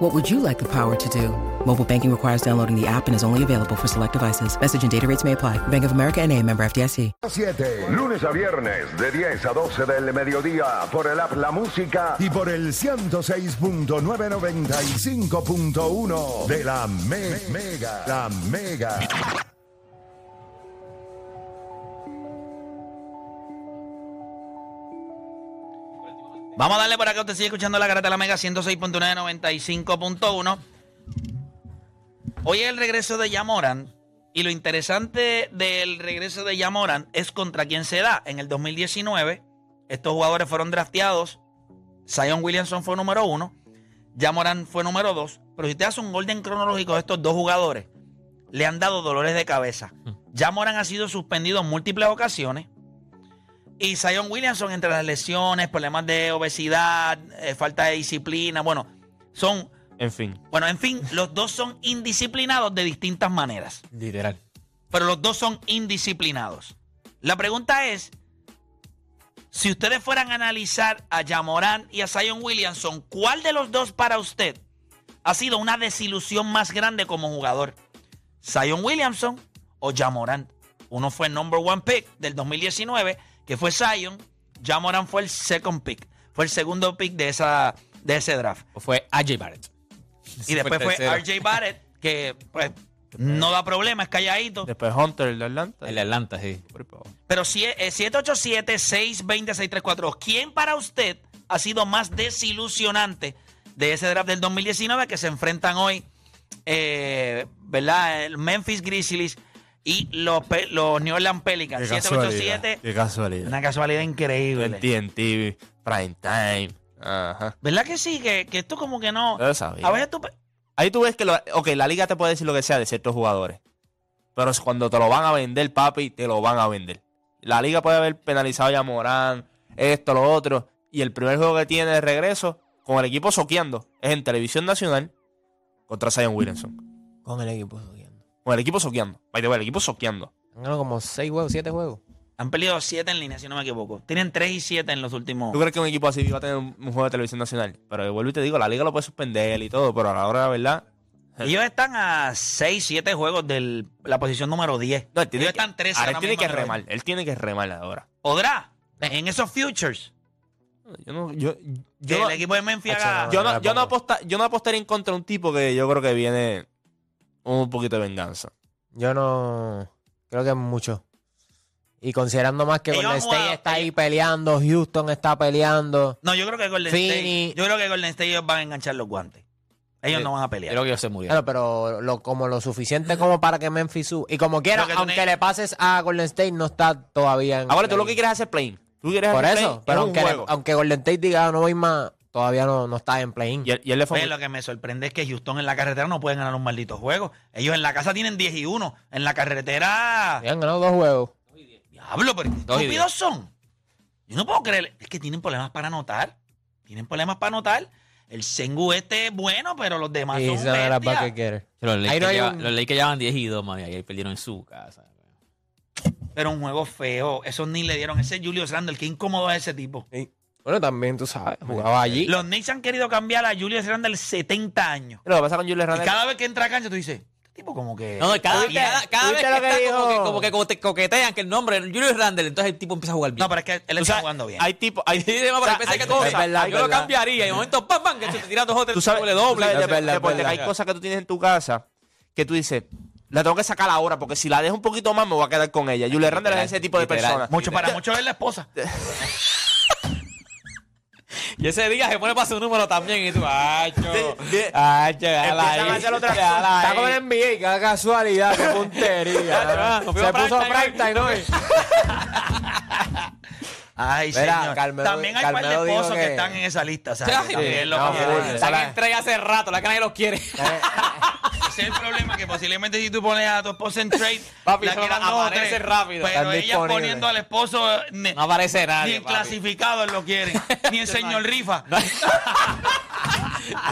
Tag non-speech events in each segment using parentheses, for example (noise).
What would you like the power to do? Mobile banking requires downloading the app and is only available for select devices. Message and data rates may apply. Bank of America and a member FDIC. 7. Lunes a viernes de 10 a 12 del mediodía por el app La Música y por el 106.995.1 de la Me- Mega. La Mega. Vamos a darle por acá. Usted sigue escuchando la garata de la Mega 106.995.1. Hoy es el regreso de Yamoran. Y lo interesante del regreso de Yamoran es contra quién se da. En el 2019, estos jugadores fueron drafteados. Zion Williamson fue número uno. Yamoran fue número dos. Pero si usted hace un orden cronológico de estos dos jugadores, le han dado dolores de cabeza. Yamoran ha sido suspendido en múltiples ocasiones. Y Zion Williamson, entre las lesiones, problemas de obesidad, eh, falta de disciplina, bueno, son, En fin. bueno, en fin, los dos son indisciplinados de distintas maneras. Literal. Pero los dos son indisciplinados. La pregunta es, si ustedes fueran a analizar a Jamorán y a Zion Williamson, ¿cuál de los dos para usted ha sido una desilusión más grande como jugador? ¿Zion Williamson o Jamorán? Uno fue el number one pick del 2019, que fue Zion. Jamorán fue el second pick. Fue el segundo pick de, esa, de ese draft. O fue AJ Barrett. Y después fue. RJ Barrett, que pues no da problema, es calladito. Después Hunter, el de Atlanta. El de Atlanta, sí. Pero si- eh, 787-620-634. ¿Quién para usted ha sido más desilusionante de ese draft del 2019 que se enfrentan hoy, eh, ¿verdad? El Memphis Grizzlies y los, Pe- los New Orleans Pelicans. 787. Qué casualidad. Una casualidad increíble. En TNT, Prime Time. Ajá. ¿Verdad que sí? Que, que esto como que no... Yo lo sabía. A veces tú... pe- Ahí tú ves que, lo, ok, la liga te puede decir lo que sea de ciertos jugadores. Pero es cuando te lo van a vender, papi, te lo van a vender. La liga puede haber penalizado ya a Morán, esto, lo otro. Y el primer juego que tiene de regreso, con el equipo soqueando, es en televisión nacional contra Zion Williamson. Con el equipo subiendo. Con el equipo soqueando. By the way, el equipo soqueando. Han ganado como 6 juegos, 7 juegos. Han peleado 7 en línea, si no me equivoco. Tienen 3 y 7 en los últimos... ¿Tú crees que un equipo así va a tener un, un juego de televisión nacional? Pero vuelvo y te digo, la liga lo puede suspender y todo, pero a la hora de la verdad. Ellos están a 6, 7 juegos de la posición número 10. No, él tiene Ellos que, están 13 ahora él tiene que remar. Él tiene que remar ahora. ¿Podrá? En esos futures. Yo no, yo, yo, el no- equipo de Memphis yo no, yo no aposta- yo no apostaría en contra de un tipo que yo creo que viene un poquito de venganza. Yo no. Creo que es mucho. Y considerando más que Ellos Golden jugado- State está ahí peleando, Houston está peleando. No, yo creo que Golden Fini. State... Yo creo que Golden State ellos van a enganchar los guantes. Ellos Sí. no van a Yo pelear. creo que ellos se murieron. Claro, pero lo, como lo suficiente como para que Memphis suba. Y como quiera, aunque le pases a Golden State, no está todavía en. Ahora tú lo que quieres es hacer play Tú quieres Por hacer eso, pero es aunque, le- aunque Golden State diga "Ah, no voy más, todavía no, no está en play-in. Y él, y él le fue Oye, muy- lo que me sorprende es que Houston en la carretera no pueden ganar un maldito juego. Ellos en la casa tienen 10 y 1. En la carretera... Y han ganado dos juegos. Diablo, pero qué Dos y estúpidos son. Yo no puedo creer. Es que tienen problemas para anotar. Tienen problemas para anotar. El Sengu este es bueno, pero los demás Y son esa es la bestias. Los Ahí Lakers, no hay lleva- un- los Lakers llevaban 10 y 2, man, y ahí perdieron en su casa. Pero un juego feo. Esos ni le dieron. Ese Julius Randle, qué incómodo es ese tipo. Bueno, también tú sabes, jugaba allí. Los Knicks han querido cambiar a Julius Randle 70 años. Lo que pasa con Julius Y Randle. cada vez que entra a cancha, tú dices, este tipo como que. No, no, cada, cada, cada vez ¿Tuviste que, está como, que, como que como te coquetean que el nombre es Julius Randle, entonces el tipo empieza a jugar bien. No, pero es que él está jugando bien. Hay tipo, hay, pero pensé hay que cosas- verdad, yo lo cambiaría y de momento ¡pam, pam! que te tiras dos o tres Tú sabes, doble doble. sabes, Es de- verdad, de- verdad. hay cosas que tú tienes en tu casa que tú dices, la tengo que sacar ahora porque si la dejo un poquito más me voy a quedar con ella. Julius Randle es ese tipo de persona. Mucho para muchos es la esposa. (laughs) Y ese día se pone para su número también y tú, ¡acho! Sí. ¡acho! déjala Empiezan ahí, a hacer otra- déjala Está como en NBA, qué casualidad, qué (laughs) puntería. Ah, Se puso prime time hoy. Ay, Mira, señor. Carmelo- También hay par de Carmelo esposos que... que- están en esa lista, ¿sabes? Sí, También lo no, que- full. Están en hace rato, la que nadie los quiere. Ese ese es el problema, que posiblemente si tú pones a tu esposa en trade, Papi, la quieran no dos o tres, rápido. Pero Están ella poniendo al esposo ne- No aparece ni nadie. en papi. clasificado lo quieren, (laughs) ni en señor rifa. No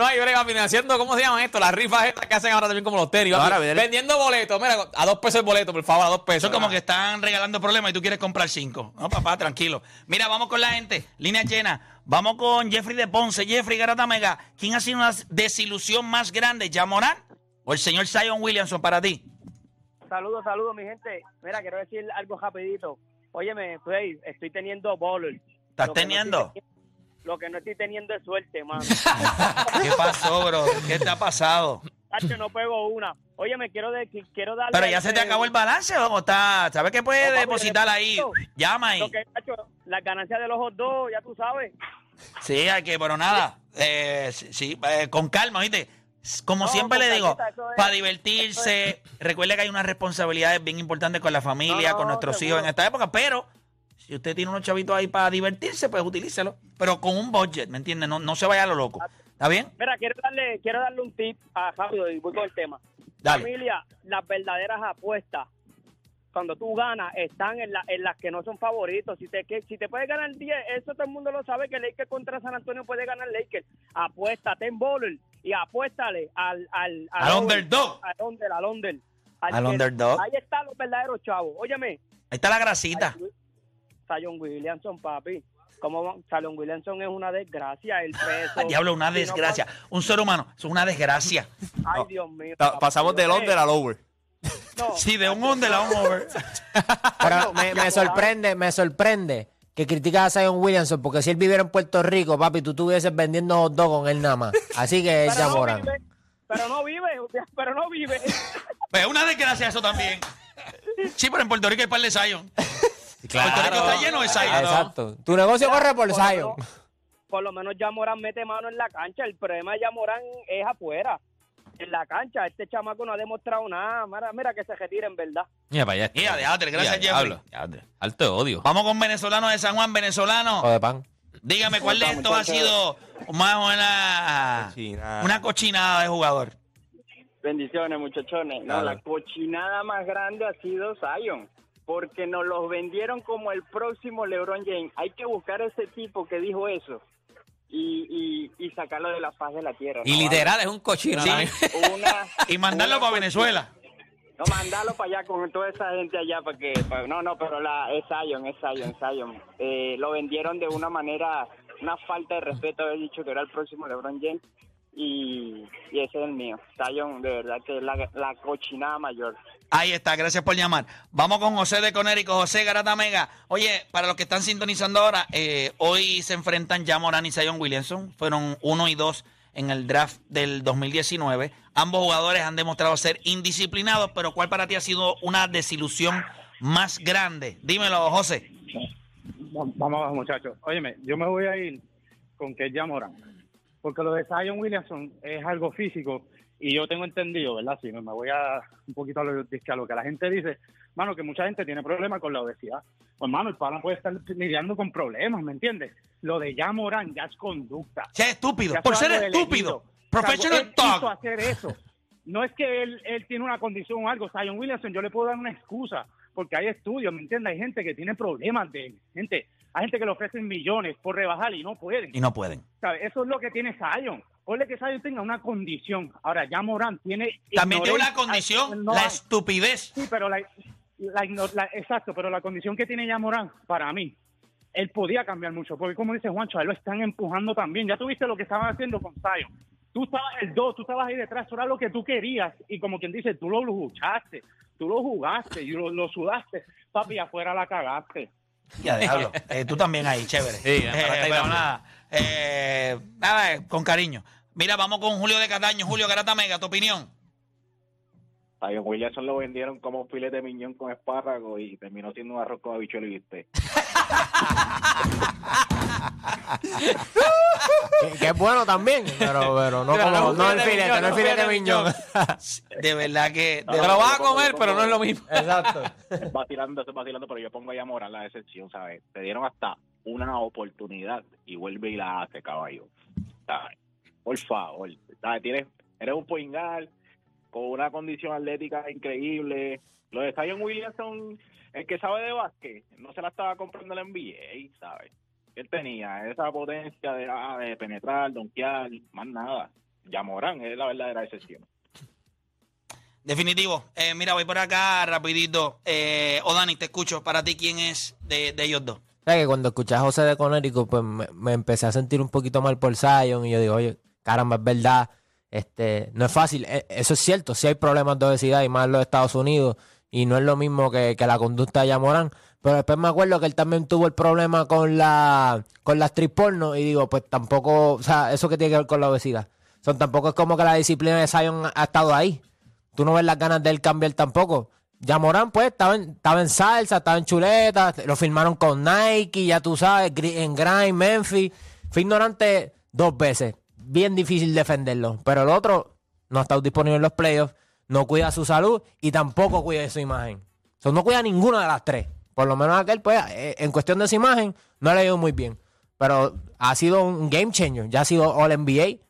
hay (laughs) brega financiando, ¿cómo se llaman esto? Las rifas estas que hacen ahora también como los tenis. Ahora Vendiendo boletos, mira, a dos pesos el boleto, por favor, a dos pesos. Eso es como que están regalando problemas y tú quieres comprar cinco. No, papá, tranquilo. Mira, vamos con la gente. Línea llena. Vamos con Jeffrey de Ponce. Jeffrey Garata Mega. ¿Quién ha sido una desilusión más grande? ¿Ya Morán o el señor Zion Williamson para ti? Saludos, saludos, mi gente. Mira, quiero decir algo rapidito. Óyeme, estoy, estoy teniendo bowler. ¿Estás no teniendo? lo que no estoy teniendo es suerte, mano. (laughs) ¿Qué pasó, bro? ¿Qué te ha pasado? Tacho, no pego una. Óyeme, quiero, de, quiero darle... Pero ya se te acabó el balance, ¿cómo está? ¿Sabes que puedes No, depositar ahí? Llama ahí. Lo que, tacho, las ganancias de los dos, ya tú sabes. Sí, hay que, pero nada. Eh, sí, sí, eh, con calma, ¿viste? Como No, siempre le digo, es- para divertirse, recuerde que hay unas responsabilidades bien importantes con la familia, No, con nuestros seguro. hijos en esta época, pero si usted tiene unos chavitos ahí para divertirse, pues utilícelo. Pero con un budget, ¿me entiende? No, no se vaya a lo loco. ¿Está bien? Mira, quiero darle, quiero darle un tip a rápido y voy con el tema. Dale. Familia, las verdaderas apuestas, cuando tú ganas, están en, la- en las que no son favoritos. Si te, que, si te puedes ganar 10, eso todo el mundo lo sabe, que Lakers contra San Antonio puede ganar Lakers. Apuéstate en bowler y apuéstale al... Al, Al underdog. Al under, al under. Al underdog. Ahí están los verdaderos chavos. Óyeme, Ahí está la grasita. Zion Williamson, papi. Como Zion Williamson es una desgracia, el peso. Diablo, una desgracia. Un ser humano, es una desgracia. Ay, Dios mío. Pasamos del under al over. no. (laughs) Sí, de un under a un over. Pero me, me sorprende, me sorprende que criticas a Zion Williamson porque si él viviera en Puerto Rico, papi, tú estuvieses vendiendo hot dog con él nada más. Así que es pero no Morán. vive, pero no vive, pero no vive. (laughs) Pues una desgracia eso también. Sí, pero en Puerto Rico hay par de Zion. Claro. Puerto Rico está lleno de Zion. Exacto. Tu negocio corre por lo Zion. menos- Por lo menos Yamorán mete mano en la cancha. El problema de Yamorán es afuera. En la cancha, este chamaco no ha demostrado nada. Mira, mira que se retira en verdad. Mira para allá. Mira, déjate, gracias, Jeffrey. Alto de odio. Vamos con venezolano de San Juan, venezolano. Hijo de pan. Dígame, ¿cuál de estos ha sido más una, Cochinada. una cochinada de jugador? Bendiciones, muchachones. No, la cochinada más grande ha sido Zion, porque nos los vendieron como el próximo LeBron James. Hay que buscar a ese tipo que dijo eso y, y, y sacarlo de la faz de la tierra. Y ¿no? literal es un cochino. Sí. (laughs) Una, Y mandarlo una para Venezuela. No, mandarlo para allá con toda esa gente allá para que... para- no, no, pero la, es Zion, es Zion, Zion. Eh, lo vendieron de una manera, una falta de respeto haber dicho que era el próximo LeBron James. Y, y ese es el mío. Zion, de verdad que es la, la cochinada mayor. Ahí está, gracias por llamar. Vamos con José de Conérico, José Garata Mega. Oye, para los que están sintonizando ahora, eh, hoy se enfrentan ya Morán y Zion Williamson. Fueron uno y dos en el draft del 2019. Ambos jugadores han demostrado ser indisciplinados, pero ¿cuál para ti ha sido una desilusión más grande? Dímelo, José. Vamos abajo, muchachos. Óyeme, yo me voy a ir con que ya Morán. Porque lo de Zion Williamson es algo físico y yo tengo entendido, ¿verdad? Si me me voy a un poquito a lo, a lo que la gente dice, mano, que mucha gente tiene problemas con la obesidad. Pues, mano, el pana puede estar lidiando con problemas, ¿me entiendes? Lo de ya Morán ya es conducta. Sea estúpido, Ya por ser estúpido. Professional talk. hacer eso. No es que él, él tiene una condición o algo. Zion Williamson, yo le puedo dar una excusa, porque hay estudios, ¿me entiendes? Hay gente que tiene problemas de gente. Hay gente que le ofrecen millones por rebajar y no pueden. Y no pueden. ¿Sabes? Eso es lo que tiene Zion. Ponle que Zion tenga una condición. Ahora, ya Morán tiene... También tiene una condición, No la hay- estupidez. Sí, pero la, la igno- la- exacto, pero la condición que tiene ya Morán, para mí, él podía cambiar mucho, porque como dice Juancho, a él lo están empujando también. Ya tuviste lo que estaban haciendo con Zion. Tú estabas el 2, tú estabas ahí detrás, eso era lo que tú querías, y como quien dice, tú lo luchaste, tú lo jugaste, y lo, lo sudaste, papi, afuera la cagaste. Ya, diablo. (laughs) Eh, tú también ahí, chévere. Sí, Eh, nada, eh, nada, con cariño. Mira, vamos con Julio de Cataño. Julio Garata Mega, tu opinión. A Zion Williamson lo vendieron como filete de miñón con espárrago y terminó siendo un arroz con habichuelo y bistec. (laughs) Que, que es bueno también, pero, pero no, Pero como, no no el filete miñón, no el no filete miñón. De verdad que. de Te verdad- lo vas a comer, pero no es lo mismo. Exacto. (laughs) vacilando, estoy vacilando, pero yo pongo a Moran la decepción, ¿sabes? Te dieron hasta una oportunidad y vuelve y la hace, caballo. ¿Sabes? Por favor, ¿sabes? Tienes, eres un poingal, con una condición atlética increíble. Lo de Zion Williamson, el que sabe de básquet, no se la estaba comprando el NBA, ¿sabes? Él tenía esa potencia de, ah, de penetrar, donkear, más nada. Yamorán es la verdadera excepción. Definitivo. Eh, mira, voy por acá rapidito. Eh, o Dani, te escucho. Para ti, ¿quién es de, de ellos dos? ¿Sabes que cuando escuché a José de Connecticut, pues me, me empecé a sentir un poquito mal por Zion y yo digo, oye, caramba, es verdad, este, no es fácil. E- Eso es cierto, sí hay problemas de obesidad y más en los Estados Unidos y no es lo mismo que, que la conducta de Yamorán. Pero después me acuerdo que él también tuvo el problema con la con la actriz porno y digo, pues tampoco, o sea, eso que tiene que ver con la obesidad. Son tampoco es como que la disciplina de Zion ha estado ahí. Tú no ves las ganas de él cambiar tampoco. Ya Morán, pues, estaba en, estaba en salsa, estaba en chuleta, lo firmaron con Nike, ya tú sabes, en Grind, Memphis. Fue ignorante dos veces. Bien difícil defenderlo. Pero el otro no ha estado disponible en los playoffs, no cuida su salud y tampoco cuida su imagen. O sea, no cuida ninguna de las tres. Por lo menos aquel, pues, eh, en cuestión de su imagen, no le ha ido muy bien. Pero ha sido un game changer. Ya ha sido All NBA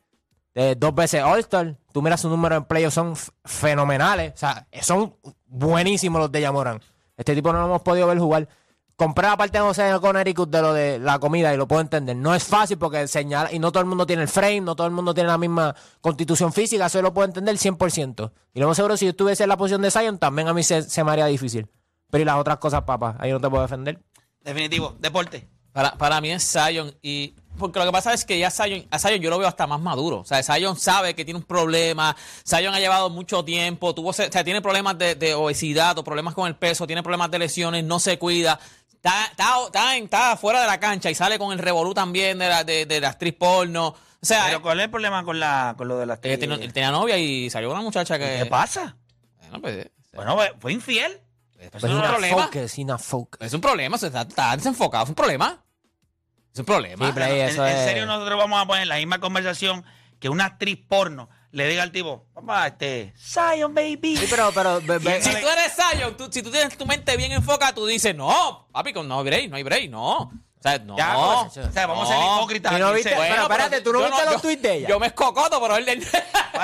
dos veces All-Star. Tú miras su número en playoffs, son fenomenales. O sea, son buenísimos los de Yamoran. Este tipo no lo hemos podido ver jugar. Compré la parte de José con Ericus de lo de la comida y lo puedo entender. No es fácil porque señala, y no todo el mundo tiene el frame, no todo el mundo tiene la misma constitución física, eso lo puedo entender 100%. Y lo más seguro, si yo estuviese la posición de Zion, también a mí se, se me haría difícil. Pero y las otras cosas, papá, ahí no te puedo defender. Definitivo. Deporte. Para, para mí es Zion y porque lo que pasa es que ya Zion, a Zion yo lo veo hasta más maduro. O sea, Zion sabe que tiene un problema. Zion ha llevado mucho tiempo. Tuvo, o sea, tiene problemas de, de obesidad o problemas con el peso, tiene problemas de lesiones, no se cuida. Está, está, está, fuera de la cancha y sale con el revolú también de la, de, de la actriz porno. O sea, Pero ¿cuál es el problema con, la, con lo de las él, tenía, él tenía novia y salió una muchacha que. ¿Qué pasa? Bueno, pues, Bueno, pues, fue infiel. Pues, es un problema. focus, una focus. Es un problema, o sea, está, está desenfocado, es un problema. Es un problema. Sí, Play, En- eso en, es- serio, nosotros vamos a poner la misma conversación que una actriz porno le diga al tipo, papá, este, Zion, baby. Sí, pero, pero, (laughs) Si tú eres Zion, tú- si tú tienes tu mente bien enfocada, tú dices, no, papi, con- no hay break, no hay break, no. O sea, no. Ya, pues, o sea, vamos a ser hipócritas. No viste- pero espérate, ¿tú no viste los yo- tweets de ella? Yo me escocoto, pero él, él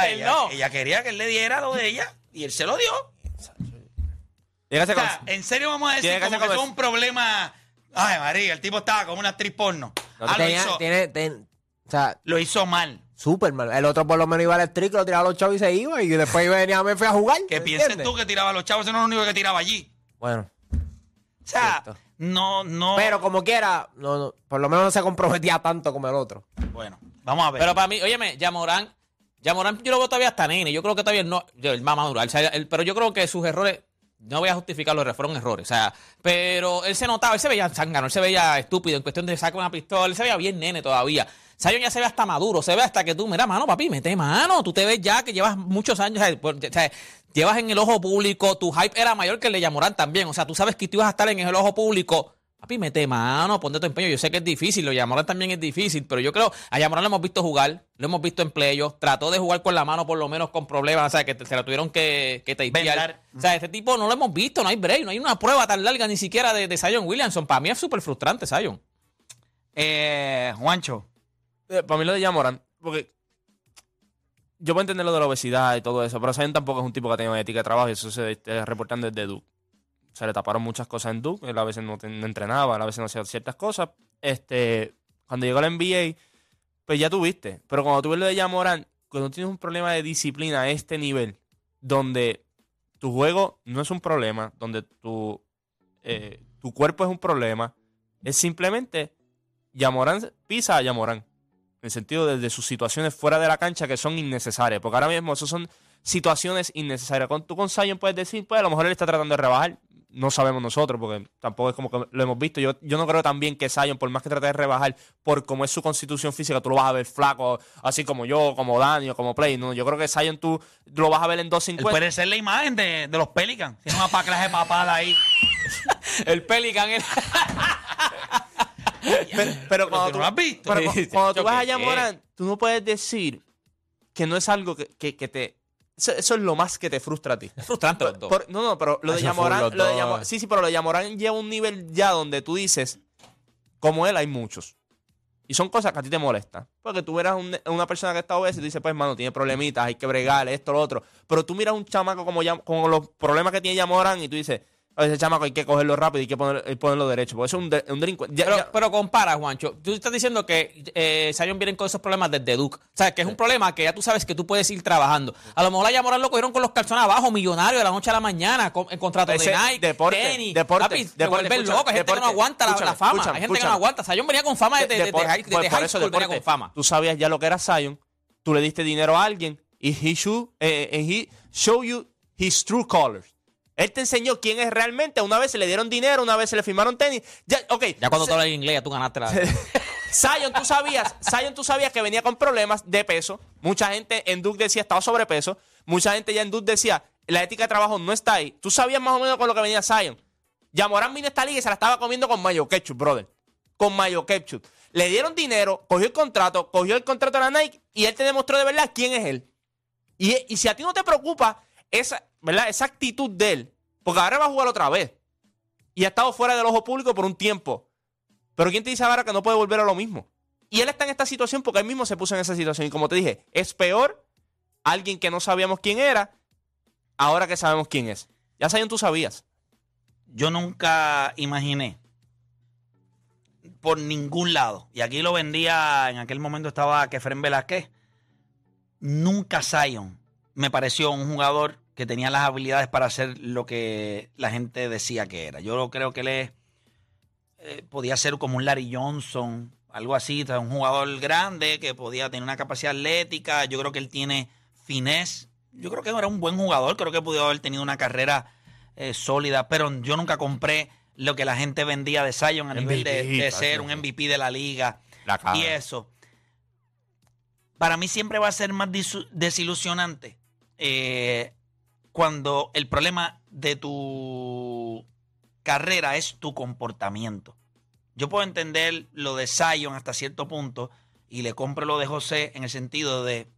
ella, no. ella quería que él le diera lo de ella y él se lo dio. Tiene que O ser sea, con- en serio vamos a decir Tiene que como ser que como eso es un problema. Ay, María, el tipo estaba como una actriz porno. No, Ah, lo tenía- hizo, tiene, ten- o sea, lo hizo mal. Súper mal. El otro por lo menos iba al streak, lo tiraba a los chavos y se iba. Y después venía a Memphis a jugar. Que ¿me pienses entiendes? tú que tiraba a los chavos, ese no es lo único que tiraba allí. Bueno, O sea, Cierto. no, no. pero como quiera, no, no, por lo menos no se comprometía tanto como el otro. Bueno, vamos a ver. Pero para mí, óyeme, Yamorán, Yamorán yo lo veo todavía hasta nene. Yo creo que todavía no, yo, el más maduro. o sea, él- pero yo creo que sus errores, no voy a justificar los fueron errores. O sea, pero él se notaba, él se veía zángano, él se veía estúpido en cuestión de sacar una pistola, él se veía bien nene todavía. Zion ya se ve hasta maduro, se ve hasta que tú, mira, mano, papi, mete mano, tú te ves ya que llevas muchos años, o sea, llevas en el ojo público, tu hype era mayor que el de Yamorán también, o sea, tú sabes que tú ibas a estar en el ojo público. Papi, mete mano, ponte tu empeño. Yo sé que es difícil, lo de Yamorán también es difícil, pero yo creo, a Yamorán lo hemos visto jugar, lo hemos visto en playoffs, trató de jugar con la mano por lo menos con problemas, o sea, que te- se la tuvieron que, que tapear. O sea, este tipo no lo hemos visto, no hay break, no hay una prueba tan larga ni siquiera de, de Zion Williamson. Para mí es súper frustrante, Zion. Eh, Juancho. Eh, para mí lo de Yamoran, porque yo puedo entender lo de la obesidad y todo eso, pero Zion tampoco es un tipo que ha tenido ética de trabajo y eso se está reportando desde Duke. Se le taparon muchas cosas en Duke, él a veces no, no entrenaba, él a veces no hacía ciertas cosas. Este, cuando llegó a la NBA, pues ya tuviste. Pero cuando tú ves lo de Yamoran, cuando tienes un problema de disciplina a este nivel, donde tu juego no es un problema, donde tu, eh, tu cuerpo es un problema, es simplemente Yamorán pisa a Yamorán. En el sentido de, de sus situaciones fuera de la cancha que son innecesarias. Porque ahora mismo eso son situaciones innecesarias. Con, tú con Zion puedes decir, pues a lo mejor él está tratando de rebajar. No sabemos nosotros, porque tampoco es como que lo hemos visto. Yo, yo no creo también que Zion, por más que trate de rebajar, por cómo es su constitución física, tú lo vas a ver flaco, así como yo, como Dani o como Play. No, yo creo que Zion tú lo vas a ver en Él 250. puede ser la imagen de, de los Pelicans. Tiene una clase de papada ahí. (laughs) El Pelican, el... (laughs) Pero, pero cuando tú lo has visto. pero (laughs) cuando tú vas a. Yamorán, tú no puedes decir que no es algo que, que- que te. Eso, eso es lo más que te frustra a ti. Es frustrante los dos. Por- no, no, pero lo de Yamorán. lo de sí, sí, pero lo de Yamorán lleva un nivel ya donde tú dices, como él hay muchos. Y son cosas que a ti te molestan. Porque tú un- una persona que está obesa y tú dices, pues, hermano, tiene problemitas, hay que bregar, esto, lo otro. Pero tú miras un chamaco como ya, con los problemas que tiene Yamorán y tú dices, "Oh, ese chamaco hay que cogerlo rápido y hay que poner- y ponerlo derecho. Porque eso es un, de- un delincuente. Ya- Pero, ya- pero compara, Juancho. Tú estás diciendo que eh, Zion viene con esos problemas desde Duke. O sea, que es un problema que ya tú sabes que tú puedes ir trabajando. A lo mejor a Yamorán lo cogieron con los calzones abajo, millonario de la noche a la mañana, con, en contrato Ese de Nike, deporte, tenis. deporte, Papi, te deporte, loco. Hay gente que no aguanta la- la, fama. escúchame, Hay gente que no aguanta. Zion venía con fama desde, de- desde por- high, por high eso school, venía deporte. con fama. Tú sabías ya lo que era Zion. Tú le diste dinero a alguien y he, should, eh, and he show you his true colors. Él te enseñó quién es realmente. Una vez se le dieron dinero, una vez se le firmaron tenis. Ya, ok. Ya cuando tú hablas inglés, ya tú ganaste la. (laughs) Zion, tú sabías, Zion, tú sabías que venía con problemas de peso. Mucha gente en Duke decía estaba sobrepeso. Mucha gente ya en Duke decía la ética de trabajo no está ahí. Tú sabías más o menos con lo que venía Zion. Yamorán vino a esta liga y se la estaba comiendo con mayo ketchup, brother. Con mayo ketchup. Le dieron dinero, cogió el contrato, cogió el contrato de la Nike y él te demostró de verdad quién es él. Y, y si a ti no te preocupa esa, ¿verdad? esa actitud de él, porque ahora va a jugar otra vez. Y ha estado fuera del ojo público por un tiempo. Pero ¿quién te dice ahora que no puede volver a lo mismo? Y él está en esta situación porque él mismo se puso en esa situación. Y como te dije, es peor alguien que no sabíamos quién era, ahora que sabemos quién es. Ya Zion tú sabías. Yo nunca imaginé por ningún lado, y aquí lo vendía, en aquel momento estaba Kefren Velázquez, nunca Zion me pareció un jugador que tenía las habilidades para hacer lo que la gente decía que era. Yo creo que él es, eh, podía ser como un Larry Johnson, algo así, un jugador grande que podía tener una capacidad atlética. Yo creo que él tiene finés. Yo creo que era un buen jugador, creo que pudo haber tenido una carrera eh, sólida, pero yo nunca compré lo que la gente vendía de Zion a nivel de, MVP, de ser un MVP de la liga La y eso. Para mí siempre va a ser más desilusionante eh, cuando el problema de tu carrera es tu comportamiento. Yo puedo entender lo de Zion hasta cierto punto y le compro lo de José en el sentido de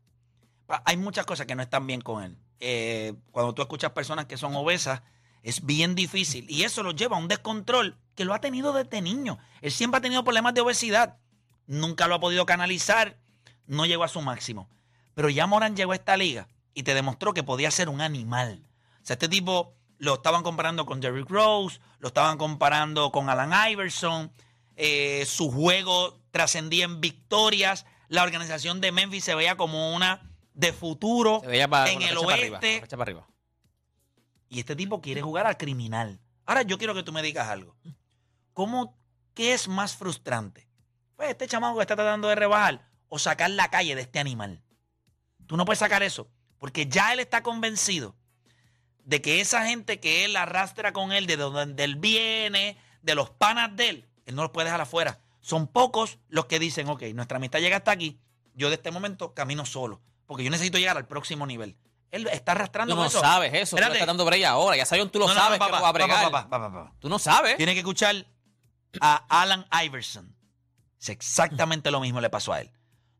hay muchas cosas que no están bien con él. Eh, cuando tú escuchas personas que son obesas, es bien difícil. Y eso lo lleva a un descontrol que lo ha tenido desde niño. Él siempre ha tenido problemas de obesidad. Nunca lo ha podido canalizar. No llegó a su máximo. Pero ya Morán llegó a esta liga y te demostró que podía ser un animal. O sea, este tipo lo estaban comparando con Derrick Rose, lo estaban comparando con Alan Iverson. eh, su juego trascendía en victorias. La organización de Memphis se veía como una de futuro Se veía para, en el flecha para arriba, oeste. para arriba. Y este tipo quiere jugar al criminal. Ahora yo quiero que tú me digas algo. ¿Cómo, qué es más frustrante? Pues este chamaco que está tratando de rebajar o sacar la calle de este animal. Tú no puedes sacar eso, porque ya él está convencido de que esa gente que él arrastra con él, de donde él viene, de los panas de él, él no los puede dejar afuera. Son pocos los que dicen, ok, nuestra amistad llega hasta aquí, yo de este momento camino solo, porque yo necesito llegar al próximo nivel. Él está arrastrando Tú no eso. sabes eso. Tú le Espérate. estás dando break ahora. Ya Zion tú lo No, no, sabes no, que papá, no va a bregar. papá, papá, papá, papá. Tú no sabes. Tiene que escuchar a Alan Iverson. Es exactamente lo mismo le pasó a él.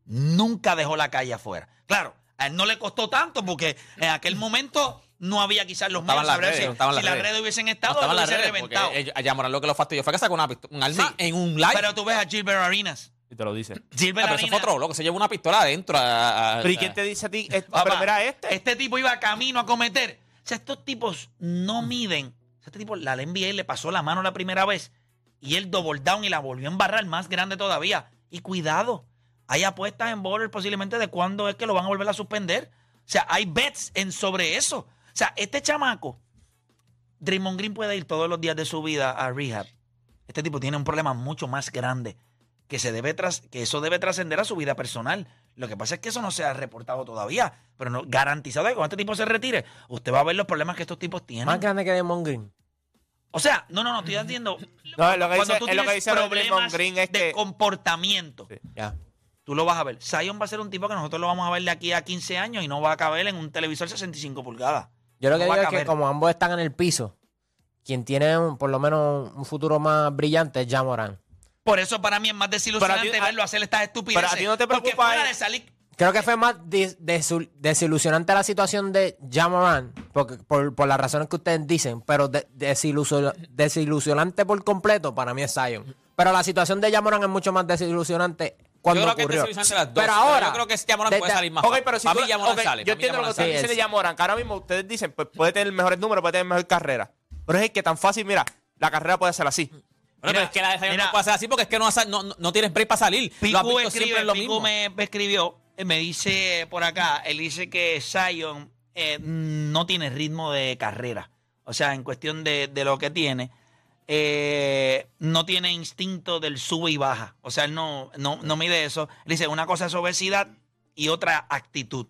Nunca dejó la calle afuera. Claro, a él no le costó tanto porque en aquel momento no había quizás los estaban medios. las redes, si no estaban si las las redes. redes hubiesen No estado, estaban lo las hubiesen redes, porque reventado. ellos- a Yamoran lo que lo fastidió fue que sacó una un arma Sí. en un live. Pero tú ves a Gilbert Arenas. Y te lo dice. Gilbert Ah, pero eso fue otro loco. Se llevó una pistola adentro. a- a- Pero ¿y quién te dice a ti? Papá, pero mira este. Este tipo iba camino a cometer. O sea, estos tipos no miden. O sea, este tipo, la NBA le pasó la mano la primera vez y él double down y la volvió a embarrar más grande todavía. Y cuidado, hay apuestas en Border posiblemente de cuándo es que lo van a volver a suspender. O sea, hay bets en sobre eso. O sea, este chamaco, Draymond Green puede ir todos los días de su vida a rehab. Este tipo tiene un problema mucho más grande que se debe tras, que eso debe trascender a su vida personal. Lo que pasa es que eso no se ha reportado todavía, pero no, garantizado que cuando este tipo se retire, usted va a ver los problemas que estos tipos tienen. Más grande que Demon Green. O sea, no, no, no, estoy diciendo. No, lo que cuando dice- tú es lo que tienes dice Draymond problemas Green es de que- comportamiento, Sí. Ya. Tú lo vas a ver. Zion va a ser un tipo que nosotros lo vamos a ver de aquí a 15 años y no va a caber en un televisor 65 pulgadas. Yo lo que No digo es que como ambos están en el piso, quien tiene un- por lo menos un futuro más brillante es Jamoran. Por eso para mí es más desilusionante ti- verlo hacer estas estupideces. pero a ti no te preocupa el- de salir Creo que fue más desilusionante la situación de Jamoran, porque por, por las razones que ustedes dicen, pero de- desiluso- desilusionante por completo para mí es Zion. Pero la situación de Yamoran es mucho más desilusionante cuando yo creo que ocurrió. es las dos. Pero ahora, yo creo que Yamoran puede salir más. Ok, pero si Para tú- mí Yamoran ok, sale. Yo entiendo lo que Yamoran usted sale. Sí, dice de Yamoran, que ahora mismo ustedes dicen, pues puede tener mejores números, puede tener mejor carrera. Pero es que tan fácil, mira, la carrera puede ser así. Bueno, Mira, pero es que la de mira. no puede ser así porque es que no, no, no, tienes break para salir. siempre escribe, es lo mismo. me, me escribió, eh, me dice por acá, él dice que Zion eh, no tiene ritmo de carrera. O sea, en cuestión de, de lo que tiene, eh, no tiene instinto del sube y baja. O sea, él no, no, no mide eso. Él dice, una cosa es obesidad y otra actitud.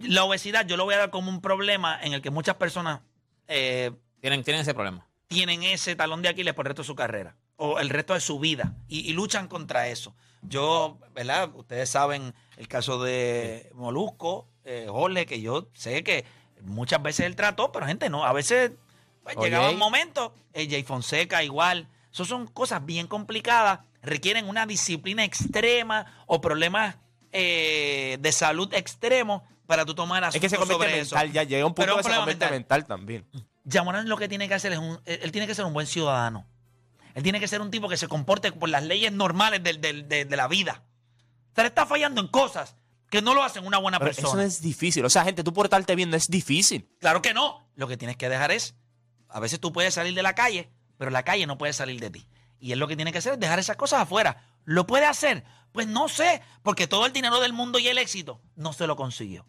La obesidad yo lo voy a dar como un problema en el que muchas personas eh, Tienen, tienen ese problema. tienen ese talón de Aquiles por el resto de su carrera o el resto de su vida y, y luchan contra eso. Yo, ¿verdad? Ustedes saben el caso de Molusco, eh, Jorge, que yo sé que muchas veces él trató, pero gente no. A veces pues, Oye. llegaban momentos, eh, Jay Fonseca igual. Eso son cosas bien complicadas, requieren una disciplina extrema o problemas eh, de salud extremos para tú tomar Es que se asuntos convierte sobre en eso. mental, ya llega un Pero punto que un se convierte mental. mental también. Yamoran lo que tiene que hacer es un, él tiene que ser un buen ciudadano. Él tiene que ser un tipo que se comporte por las leyes normales del- del- de, de la vida. Se le está fallando en cosas que no lo hacen una buena Pero persona. eso no es difícil. O sea, gente, tú por estarte viendo es difícil. Claro que no. Lo que tienes que dejar es, a veces tú puedes salir de la calle, pero la calle no puede salir de ti. Y él lo que tiene que hacer es dejar esas cosas afuera. ¿Lo puede hacer? Pues no sé, porque todo el dinero del mundo y el éxito no se lo consiguió.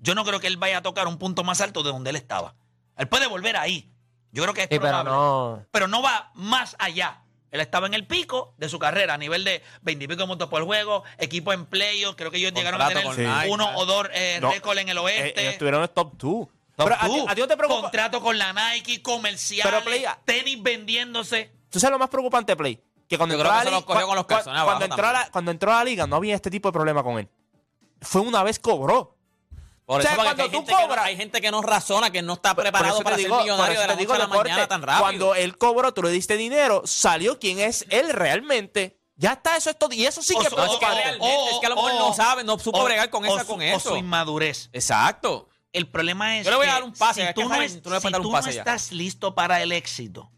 Yo no creo que él vaya a tocar un punto más alto de donde él estaba. Él puede volver ahí. Yo creo que es Sí, pero probable no. pero no va más allá. Él estaba en el pico de su carrera a nivel de 20 y pico puntos por juego, equipo en playoff. Creo que ellos llegaron a tener uno o dos eh, No. récords en el Eh, oeste. ellos estuvieron en el top 2. Top Pero a ti, two. a ti no te preocupa. Contrato con la Nike, comerciales, Playa- tenis vendiéndose. ¿Tú sabes lo más preocupante, Play? Que cuando entró, que la los cuando, entró a la, cuando entró a la liga no había este tipo de problema con él. Fue una vez cobró. Por O sea, eso, cuando hay, tú gente que no, cobras- hay gente que no razona, que no está preparado para digo- ser millonario eso de la te digo, noche a la deporte, mañana tan rápido. Cuando él cobró, tú le diste dinero, salió quién es él realmente. Ya está, eso es todo. Y eso sí O que No, es que realmente, es que a lo mejor no sabe, no supo o- bregar con o esa, con o eso. su inmadurez. Exacto. El problema es Yo le voy a que dar un pase, si tú no, Jaime, es- tú le puedes si dar un tú pase no ya. estás listo para el éxito,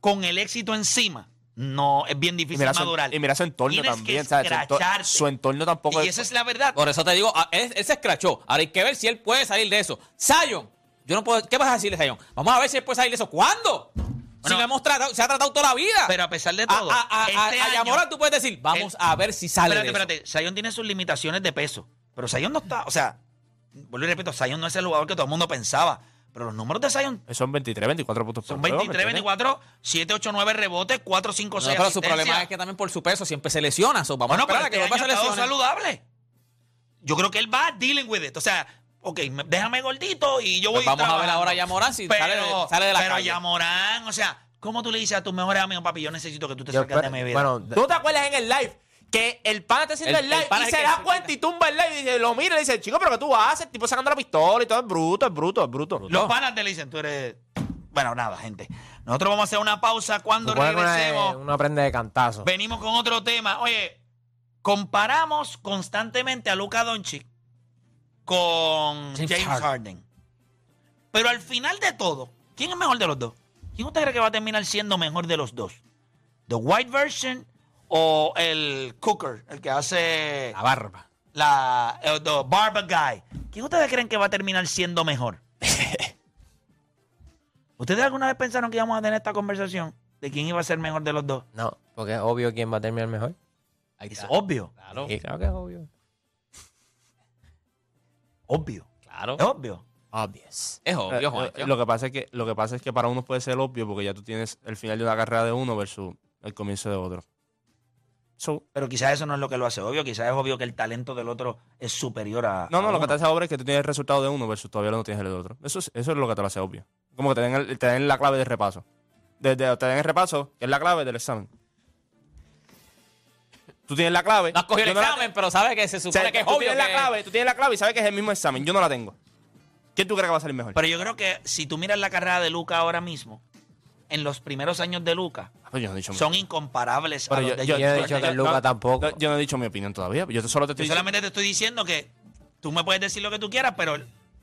con el éxito encima, no es bien Y difícil mira, su, madurar. y mira su entorno Tienes también. Su, entor- escracharte. su entorno tampoco y esa es la verdad. Por eso te digo, ah, él, él se escrachó. Ahora hay que ver si él puede salir de eso. Zion, yo no puedo. ¿Qué vas a decirle, Zion? Vamos a ver si él puede salir de eso. ¿Cuándo? si Bueno, lo hemos tratado, se ha tratado toda la vida. Pero a pesar de todo, a, a, este a- a año- Yamoran tú puedes decir, vamos él- a ver si sale Espérate, de eso. espérate. Zion tiene sus limitaciones de peso. Pero Zion no está. O sea, vuelvo y repito, Zion no es el jugador que todo el mundo pensaba. Pero los números de Zion Son 23, 24 puntos son por juego, 23, ¿me entiendes? 24, 7, 8, 9 rebotes, 4, 5, No, 6 pero su problema es que también por su peso siempre se lesiona. So, vamos Bueno, a pero este que estado lesione. saludable. Yo creo que él va dealing with it. O sea, ok, me- déjame gordito y yo voy Pues vamos a ver ahora a Yamoran si pero, sale de- sale de la Pero calle. Yamorán, o sea, ¿cómo tú le dices a tus mejores amigos, papi, yo necesito que tú te Yo salgas de espero- mi vida? bueno, ¿Tú no te acuerdas en el live? Que el pana está haciendo El- el, live y se da se- cuenta y tumba el live y dice, lo mira y dice, chico, pero ¿qué tú haces? El tipo sacando la pistola y todo es bruto, es bruto, es bruto. Los panas te le dicen, tú eres... Bueno, nada, gente. Nosotros vamos a hacer una pausa cuando regresemos. Uno aprende de cantazo. Venimos con otro tema. Oye, comparamos constantemente a Luka Doncic con James James, Harden. Harden. Pero al final de todo, ¿quién es mejor de los dos? ¿Quién usted cree que va a terminar siendo mejor de los dos? ¿The White Version o el Cooker, el que hace La barba. la el, the Barber Guy? ¿Quién ustedes creen que va a terminar siendo mejor? (laughs) ¿Ustedes alguna vez pensaron que íbamos a tener esta conversación de quién iba a ser mejor de los dos? No, porque es obvio quién va a terminar mejor. Es obvio, Claro, claro que es obvio. obvio, claro. es obvio. Obvious. Es Eh, obvio, eh, Juancho. lo que pasa es que lo que pasa es que para uno puede ser obvio porque ya tú tienes el final de una carrera de uno versus el comienzo de otro. So, Pero quizás eso no es lo que lo hace obvio. Quizás es obvio que el talento del otro es superior a. no, no, a lo que te hace obvio es que tú tienes el resultado de uno versus todavía no tienes el de otro. Eso es, eso es lo que te lo hace obvio. Como que te den, el- te den la clave del repaso. Desde te den el repaso, que es la clave del examen. Tú tienes la clave. No has cogido el no examen, pero sabes que se O sea, supone que es tú obvio tienes que... la clave, tú tienes la clave y sabes que es el mismo examen. Yo no la tengo. ¿Quién tú crees que va a salir mejor? Pero yo creo que si tú miras la carrera de Luca ahora mismo, en los primeros años de Luca, Ah, pues yo no he dicho mi- son incomparables Pero a los yo, de yo- yo no he dicho que Luka tampoco. Yo no he dicho mi opinión todavía. Yo solo te Yo estoy solamente te estoy diciendo que tú me puedes decir lo que tú quieras, pero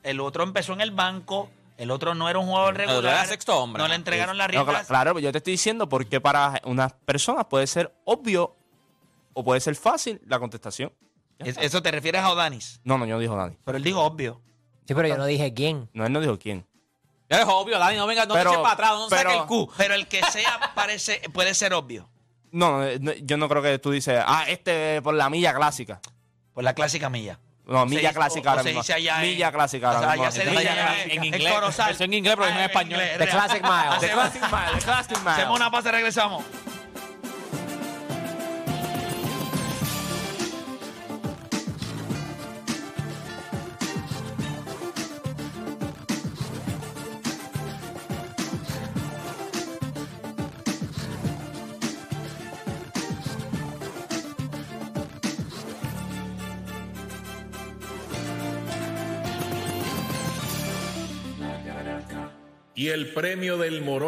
el, otro empezó en el banco, El otro no era un jugador El otro regular. era sexto hombre. No le entregaron las No, cla- riendas. claro, yo te estoy diciendo porque para unas personas puede ser obvio o puede ser fácil la contestación. Es-. Eso te refieres a Odanis. No, no, yo no dijo nadie. Pero él dijo obvio. Sí, pero yo no dije quién. No, él no dijo quién. Es obvio, Dani, no venga, no Pero- te eches para atrás, no pero- saque el Q. Pero el que sea parece, puede ser obvio. No, no, yo no creo que tú dices, ah, este por la milla clásica. Por la clásica milla. No, milla dice- clásica o- o ahora se mismo. dice allá en- Milla clásica o sea, ahora mismo. allá se dice en- inglés, versión en inglés, pero Ah, en español. inglés, The real. Classic Mile. The Hacemos- Classic Mile, The Classic Mile. Hacemos una pausa y regresamos. El premio del Morón